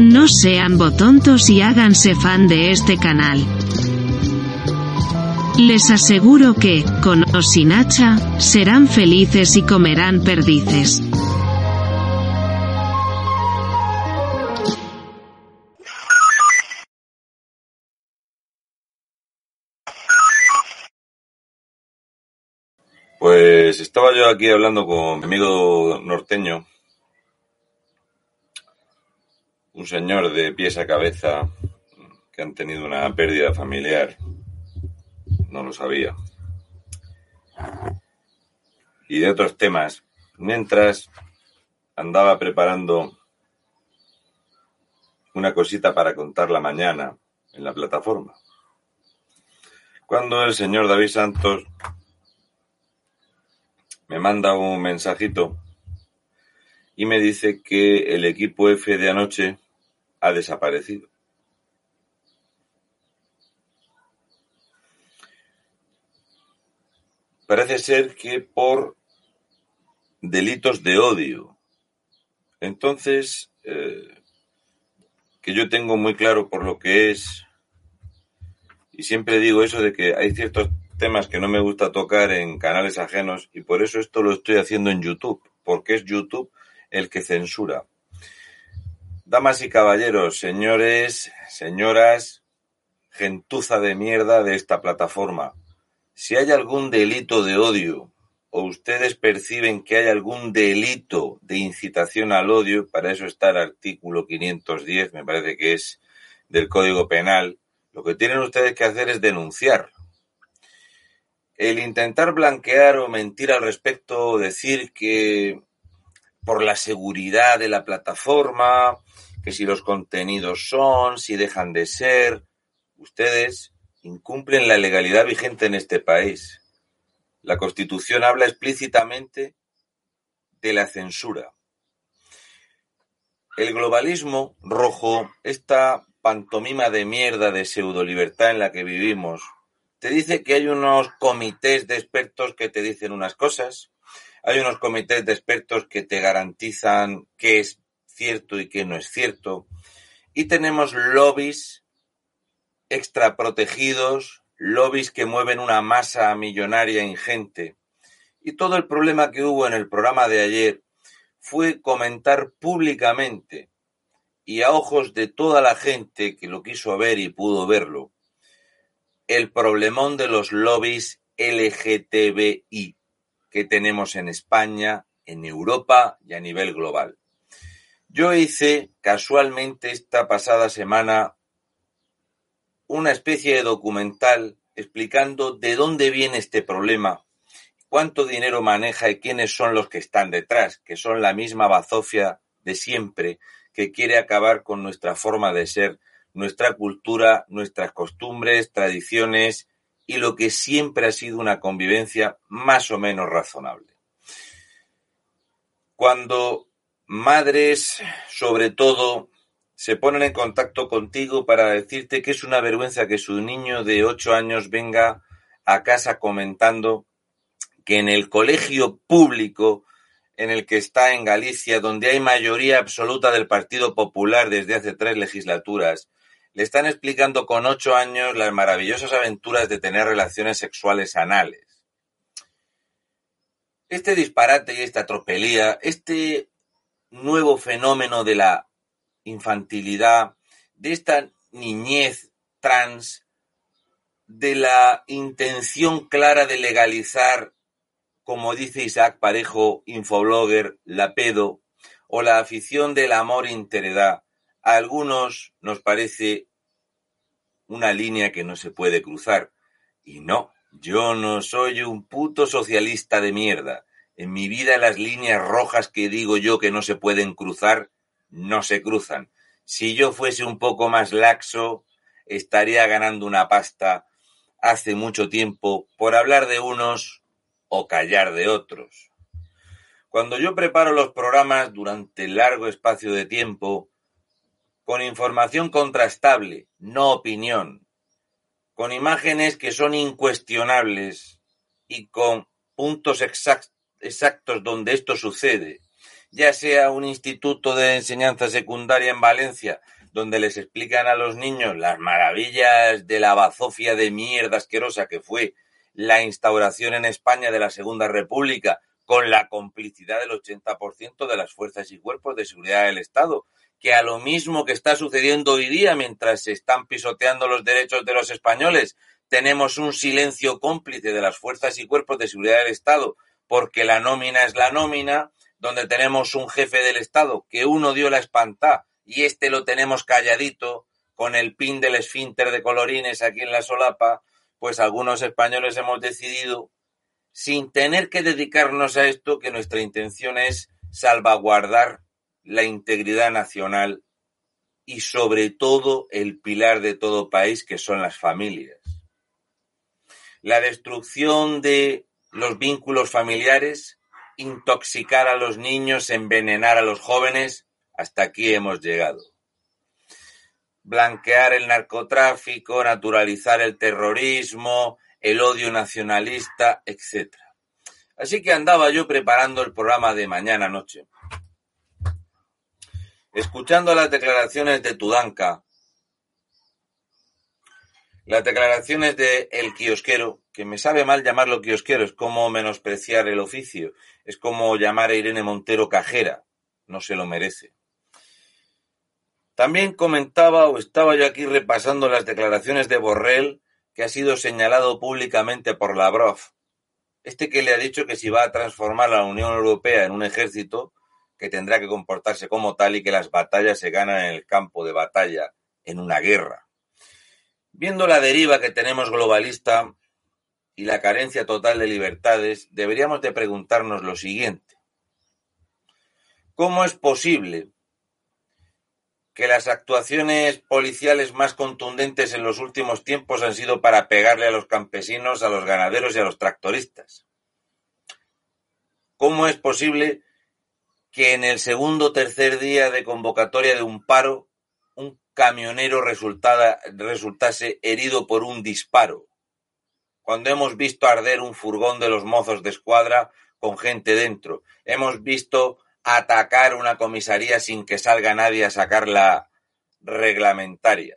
no sean botontos y háganse fan de este canal. Les aseguro que, con o sin hacha, serán felices y comerán perdices. Pues estaba yo aquí hablando con mi amigo norteño, un señor de pies a cabeza que han tenido una pérdida familiar, no lo sabía, y de otros temas, mientras andaba preparando una cosita para contar la mañana en la plataforma. Cuando el señor David Santos me manda un mensajito y me dice que el equipo F de anoche ha desaparecido. Parece ser que por delitos de odio. Entonces, eh, que yo tengo muy claro por lo que es, y siempre digo eso de que hay ciertos temas que no me gusta tocar en canales ajenos y por eso esto lo estoy haciendo en YouTube, porque es YouTube el que censura. Damas y caballeros, señores, señoras, gentuza de mierda de esta plataforma, si hay algún delito de odio o ustedes perciben que hay algún delito de incitación al odio, para eso está el artículo 510, me parece que es del Código Penal, lo que tienen ustedes que hacer es denunciar. El intentar blanquear o mentir al respecto, decir que por la seguridad de la plataforma, que si los contenidos son, si dejan de ser, ustedes incumplen la legalidad vigente en este país. La Constitución habla explícitamente de la censura. El globalismo rojo, esta pantomima de mierda de pseudo libertad en la que vivimos, te dice que hay unos comités de expertos que te dicen unas cosas, hay unos comités de expertos que te garantizan qué es cierto y qué no es cierto, y tenemos lobbies extra protegidos, lobbies que mueven una masa millonaria ingente. Y todo el problema que hubo en el programa de ayer fue comentar públicamente y a ojos de toda la gente que lo quiso ver y pudo verlo, el problemón de los lobbies LGTBI que tenemos en España, en Europa y a nivel global. Yo hice casualmente esta pasada semana una especie de documental explicando de dónde viene este problema, cuánto dinero maneja y quiénes son los que están detrás, que son la misma bazofia de siempre que quiere acabar con nuestra forma de ser nuestra cultura, nuestras costumbres, tradiciones y lo que siempre ha sido una convivencia más o menos razonable. Cuando madres, sobre todo, se ponen en contacto contigo para decirte que es una vergüenza que su niño de ocho años venga a casa comentando que en el colegio público en el que está en Galicia, donde hay mayoría absoluta del Partido Popular desde hace tres legislaturas, le están explicando con ocho años las maravillosas aventuras de tener relaciones sexuales anales. Este disparate y esta tropelía, este fenómeno de la infantilidad, de esta niñez trans, de la intención clara de legalizar, como dice Isaac Parejo, infoblogger, la pedo, o la afición del amor interedad, a algunos nos parece una línea que no se puede cruzar. Y no, yo no soy un puto socialista de mierda. En mi vida las líneas rojas que digo yo que no se pueden cruzar, no se cruzan. Si yo fuese un poco más laxo, estaría ganando una pasta hace mucho tiempo por hablar de unos o callar de otros. Cuando yo preparo los programas durante largo espacio de tiempo, con información contrastable, no opinión, con imágenes que son incuestionables y con puntos exactos donde esto sucede, ya sea un instituto de enseñanza secundaria en Valencia, donde les explican a los niños las maravillas de la bazofia de mierda asquerosa que fue la instauración en España de la Segunda República, con la complicidad del 80% de las fuerzas y cuerpos de seguridad del Estado, que a lo mismo que está sucediendo hoy día mientras se están pisoteando los derechos de los españoles, tenemos un silencio cómplice de las fuerzas y cuerpos de seguridad del Estado, porque la nómina es la nómina, donde tenemos un jefe del Estado que uno dio la espantá y este lo tenemos calladito con el pin del esfínter de colorines aquí en la solapa, pues algunos españoles hemos decidido, sin tener que dedicarnos a esto, que nuestra intención es salvaguardar la integridad nacional y sobre todo el pilar de todo país que son las familias. La destrucción de los vínculos familiares, intoxicar a los niños, envenenar a los jóvenes, hasta aquí hemos llegado. Blanquear el narcotráfico, naturalizar el terrorismo, el odio nacionalista, etc. Así que andaba yo preparando el programa de mañana noche Escuchando las declaraciones de Tudanka, las declaraciones de el kiosquero, que me sabe mal llamarlo kiosquero, es como menospreciar el oficio, es como llamar a Irene Montero cajera, no se lo merece. También comentaba o estaba yo aquí repasando las declaraciones de Borrell, que ha sido señalado públicamente por Lavrov. Este que le ha dicho que si va a transformar la Unión Europea en un ejército, que tendrá que comportarse como tal y que las batallas se ganan en el campo de batalla, en una guerra. Viendo la deriva que tenemos globalista y la carencia total de libertades, deberíamos de preguntarnos lo siguiente. ¿Cómo es posible que las actuaciones policiales más contundentes en los últimos tiempos han sido para pegarle a los campesinos, a los ganaderos y a los tractoristas? ¿Cómo es posible que en el segundo o tercer día de convocatoria de un paro, camionero resultase herido por un disparo. Cuando hemos visto arder un furgón de los mozos de escuadra con gente dentro, hemos visto atacar una comisaría sin que salga nadie a sacar la reglamentaria.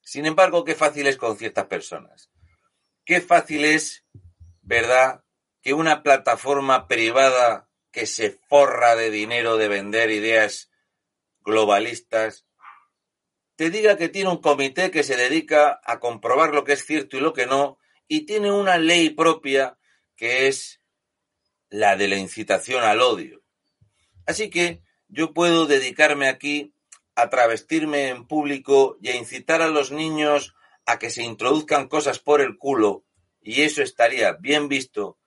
Sin embargo, qué fácil es con ciertas personas. Qué fácil es, ¿verdad?, que una plataforma privada que se forra de dinero de vender ideas globalistas, te diga que tiene un comité que se dedica a comprobar lo que es cierto y lo que no, y tiene una ley propia que es la de la incitación al odio. Así que yo puedo dedicarme aquí a travestirme en público y a incitar a los niños a que se introduzcan cosas por el culo, y eso estaría bien visto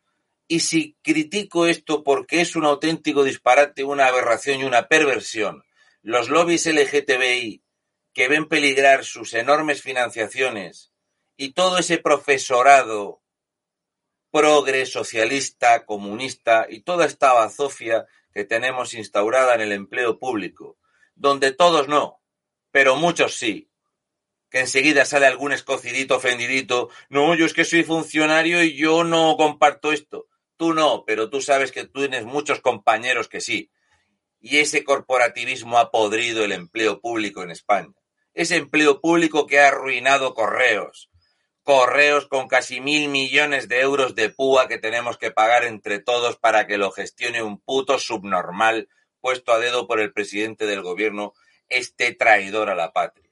y si critico esto porque es un auténtico disparate, una aberración y una perversión, los lobbies LGTBI que ven peligrar sus enormes financiaciones y todo ese profesorado progre, socialista, comunista y toda esta bazofia que tenemos instaurada en el empleo público, donde todos no, pero muchos sí, que enseguida sale algún escocidito ofendidito, no, yo es que soy funcionario y yo no comparto esto. Tú no, pero tú sabes que tú tienes muchos compañeros que sí. Y ese corporativismo ha podrido el empleo público en España. Ese empleo público que ha arruinado correos. Correos con casi mil millones de euros de púa que tenemos que pagar entre todos para que lo gestione un puto subnormal puesto a dedo por el presidente del gobierno, este traidor a la patria.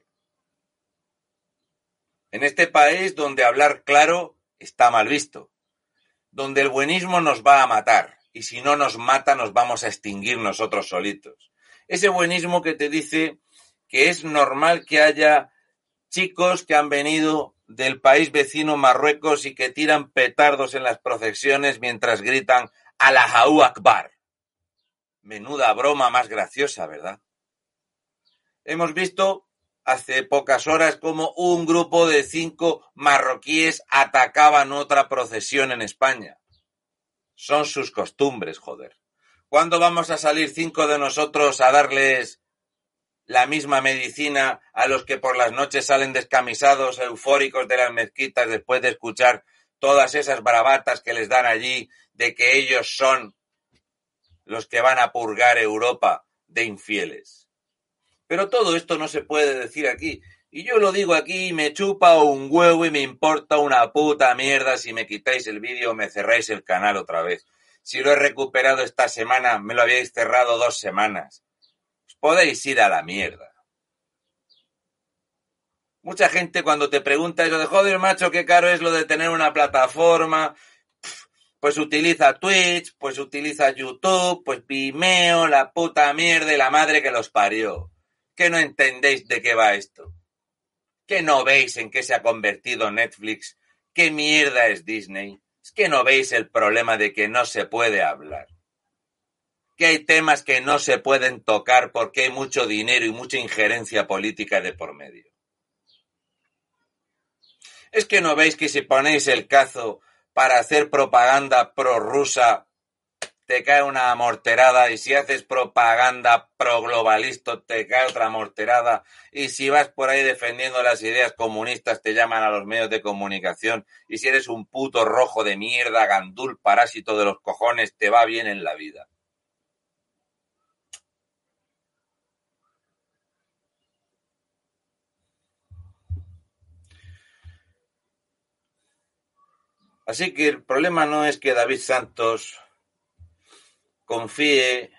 En este país donde hablar claro está mal visto, donde el buenismo nos va a matar y si no nos mata nos vamos a extinguir nosotros solitos. Ese buenismo que te dice que es normal que haya chicos que han venido del país vecino Marruecos y que tiran petardos en las procesiones mientras gritan Allahu Akbar. Menuda broma más graciosa, ¿verdad? Hemos visto hace pocas horas como un grupo de cinco marroquíes atacaban otra procesión en España. Son sus costumbres, joder. ¿Cuándo vamos a salir cinco de nosotros a darles la misma medicina a los que por las noches salen descamisados, eufóricos de las mezquitas después de escuchar todas esas bravatas que les dan allí de que ellos son los que van a purgar Europa de infieles? Pero todo esto no se puede decir aquí. Y yo lo digo aquí, me chupa un huevo y me importa una puta mierda si me quitáis el vídeo o me cerráis el canal otra vez. Si lo he recuperado esta semana, me lo habíais cerrado dos semanas. Os podéis ir a la mierda. Mucha gente cuando te pregunta eso de joder, macho, qué caro es lo de tener una plataforma, pues utiliza Twitch, pues utiliza YouTube, pues Vimeo, la puta mierda y la madre que los parió. ¿Qué no entendéis de qué va esto? ¿Qué no veis en qué se ha convertido Netflix? ¿Qué mierda es Disney? Es que no veis el problema de que no se puede hablar. Que hay temas que no se pueden tocar porque hay mucho dinero y mucha injerencia política de por medio. Es que no veis que si ponéis el cazo para hacer propaganda prorrusa te cae una morterada y si haces propaganda pro globalista te cae otra morterada y si vas por ahí defendiendo las ideas comunistas te llaman a los medios de comunicación y si eres un puto rojo de mierda, gandul, parásito de los cojones, te va bien en la vida. Así que el problema no es que David Santos confíe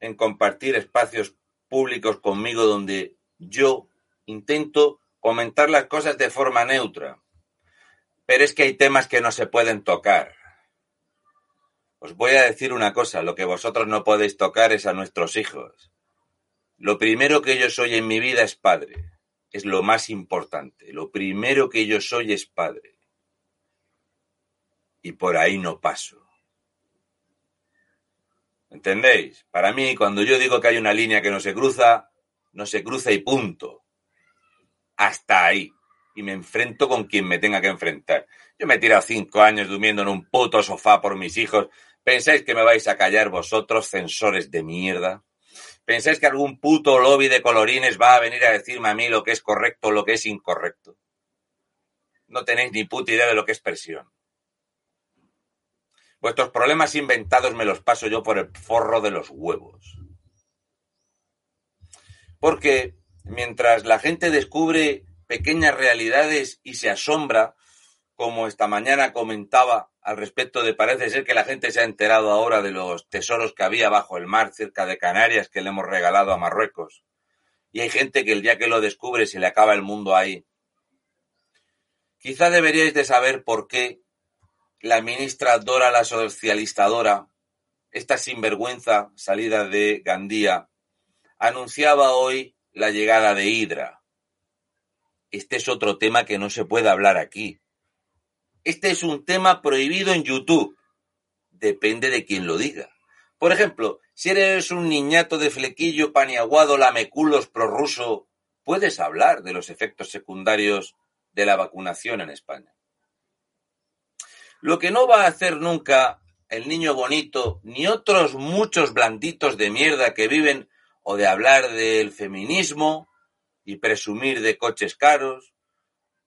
en compartir espacios públicos conmigo donde yo intento comentar las cosas de forma neutra. Pero es que hay temas que no se pueden tocar. Os voy a decir una cosa, lo que vosotros no podéis tocar es a nuestros hijos. Lo primero que yo soy en mi vida es padre. Es lo más importante. Lo primero que yo soy es padre. Y por ahí no paso. ¿Entendéis? Para mí, cuando yo digo que hay una línea que no se cruza, no se cruza y punto. Hasta ahí. Y me enfrento con quien me tenga que enfrentar. Yo me he tirado cinco años durmiendo en un puto sofá por mis hijos. ¿Pensáis que me vais a callar vosotros, censores de mierda? ¿Pensáis que algún puto lobby de colorines va a venir a decirme a mí lo que es correcto o lo que es incorrecto? No tenéis ni puta idea de lo que es presión. Vuestros problemas inventados me los paso yo por el forro de los huevos. Porque mientras la gente descubre pequeñas realidades y se asombra, como esta mañana comentaba al respecto de parece ser que la gente se ha enterado ahora de los tesoros que había bajo el mar cerca de Canarias que le hemos regalado a Marruecos. Y hay gente que el día que lo descubre se le acaba el mundo ahí. Quizá deberíais de saber por qué la ministra Dora la socialistadora, esta sinvergüenza salida de Gandía, anunciaba hoy la llegada de Hydra. Este es otro tema que no se puede hablar aquí. Este es un tema prohibido en YouTube. Depende de quien lo diga. Por ejemplo, si eres un niñato de flequillo paniaguado lameculos prorruso, puedes hablar de los efectos secundarios de la vacunación en España. Lo que no va a hacer nunca el niño bonito, ni otros muchos blanditos de mierda que viven o de hablar del feminismo y presumir de coches caros,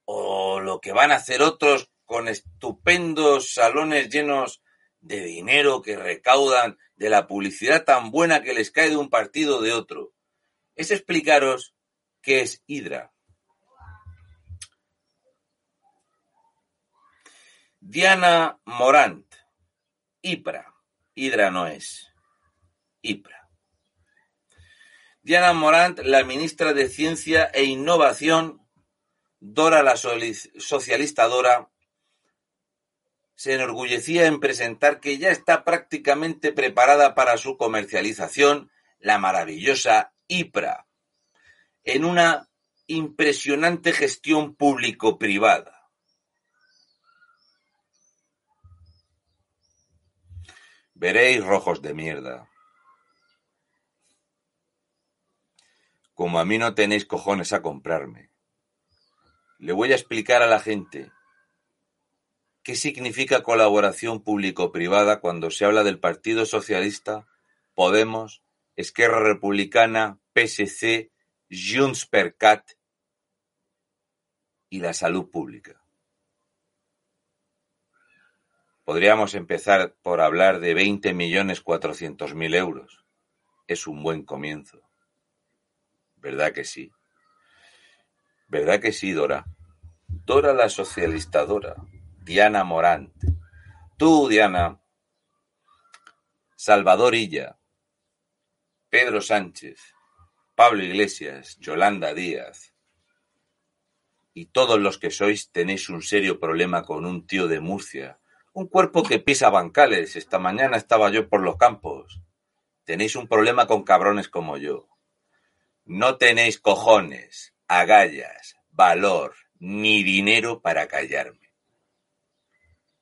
o lo que van a hacer otros con estupendos salones llenos de dinero que recaudan de la publicidad tan buena que les cae de un partido o de otro, es explicaros qué es Hydra. Diana Morant, IPRA. Hidra no es. IPRA. Diana Morant, la ministra de Ciencia e Innovación Dora la socialista Dora se enorgullecía en presentar que ya está prácticamente preparada para su comercialización la maravillosa IPRA, en una impresionante gestión público-privada. Veréis rojos de mierda. Como a mí no tenéis cojones a comprarme. Le voy a explicar a la gente ¿Qué significa colaboración público-privada cuando se habla del Partido Socialista, Podemos, Esquerra Republicana, PSC, Junts per y la salud pública? Podríamos empezar por hablar de 20.400.000 euros. Es un buen comienzo. ¿Verdad que sí? ¿Verdad que sí, Dora? Dora la socialistadora. Diana Morant. Tú, Diana, Salvador Illa, Pedro Sánchez, Pablo Iglesias, Yolanda Díaz y todos los que sois tenéis un serio problema con un tío de Murcia, un cuerpo que pisa bancales. Esta mañana estaba yo por los campos. Tenéis un problema con cabrones como yo. No tenéis cojones, agallas, valor, ni dinero para callarme.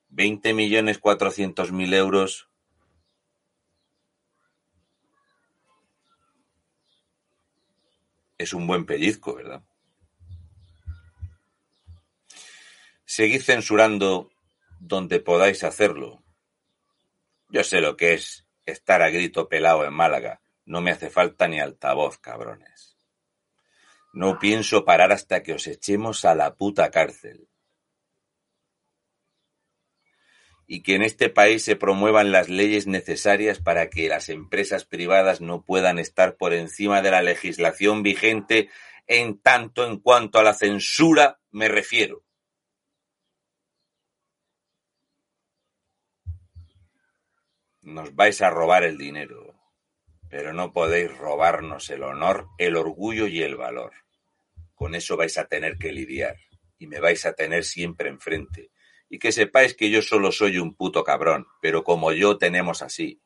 Veinte millones cuatrocientos mil euros es un buen pellizco, ¿verdad? Seguid censurando donde podáis hacerlo. Yo sé lo que es estar a grito pelado en Málaga. No me hace falta ni altavoz, cabrones. No pienso parar hasta que os echemos a la puta cárcel. y que en este país se promuevan las leyes necesarias para que las empresas privadas no puedan estar por encima de la legislación vigente en tanto en cuanto a la censura me refiero. Nos vais a robar el dinero, pero no podéis robarnos el honor, el orgullo y el valor. Con eso vais a tener que lidiar y me vais a tener siempre enfrente y que sepáis que yo solo soy un puto cabrón, pero como yo tenemos así.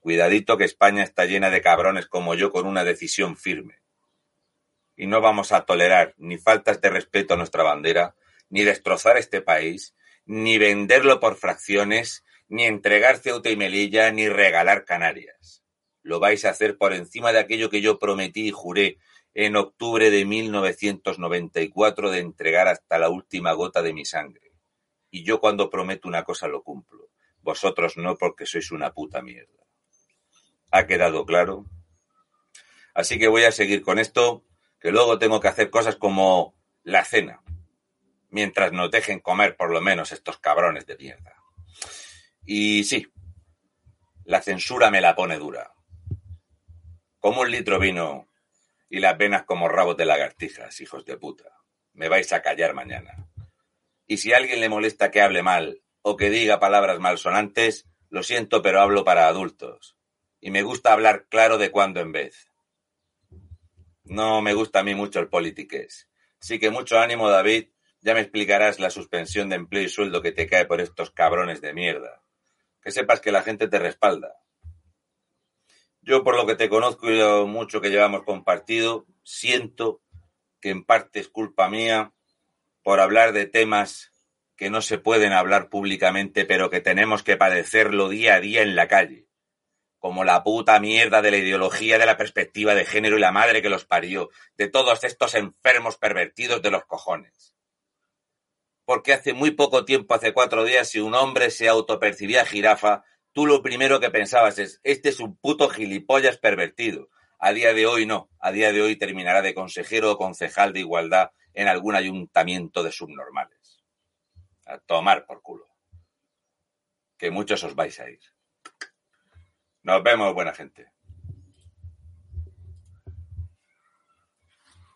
Cuidadito que España está llena de cabrones como yo con una decisión firme. Y no vamos a tolerar ni faltas de respeto a nuestra bandera, ni destrozar este país, ni venderlo por fracciones, ni entregar Ceuta y Melilla, ni regalar Canarias. Lo vais a hacer por encima de aquello que yo prometí y juré en octubre de 1994 de entregar hasta la última gota de mi sangre y yo cuando prometo una cosa lo cumplo. Vosotros no porque sois una puta mierda. ¿Ha quedado claro? Así que voy a seguir con esto, que luego tengo que hacer cosas como la cena, mientras nos dejen comer por lo menos estos cabrones de mierda. Y sí, la censura me la pone dura. Como un litro vino y las venas como rabos de lagartijas, hijos de puta. Me vais a callar mañana. Y si a alguien le molesta que hable mal o que diga palabras malsonantes, lo siento, pero hablo para adultos. Y me gusta hablar claro de cuando en vez. No me gusta a mí mucho el politiques. Sí que mucho ánimo, David. Ya me explicarás la suspensión de empleo y sueldo que te cae por estos cabrones de mierda. Que sepas que la gente te respalda. Yo, por lo que te conozco y lo mucho que llevamos compartido, siento que en parte es culpa mía por hablar de temas que no se pueden hablar públicamente, pero que tenemos que padecerlo día a día en la calle, como la puta mierda de la ideología de la perspectiva de género y la madre que los parió, de todos estos enfermos pervertidos de los cojones. Porque hace muy poco tiempo, hace cuatro días, si un hombre se autopercibía jirafa, tú lo primero que pensabas es, este es un puto gilipollas pervertido. A día de hoy no, a día de hoy terminará de consejero o concejal de igualdad en algún ayuntamiento de subnormales. A tomar por culo. Que muchos os vais a ir. Nos vemos, buena gente.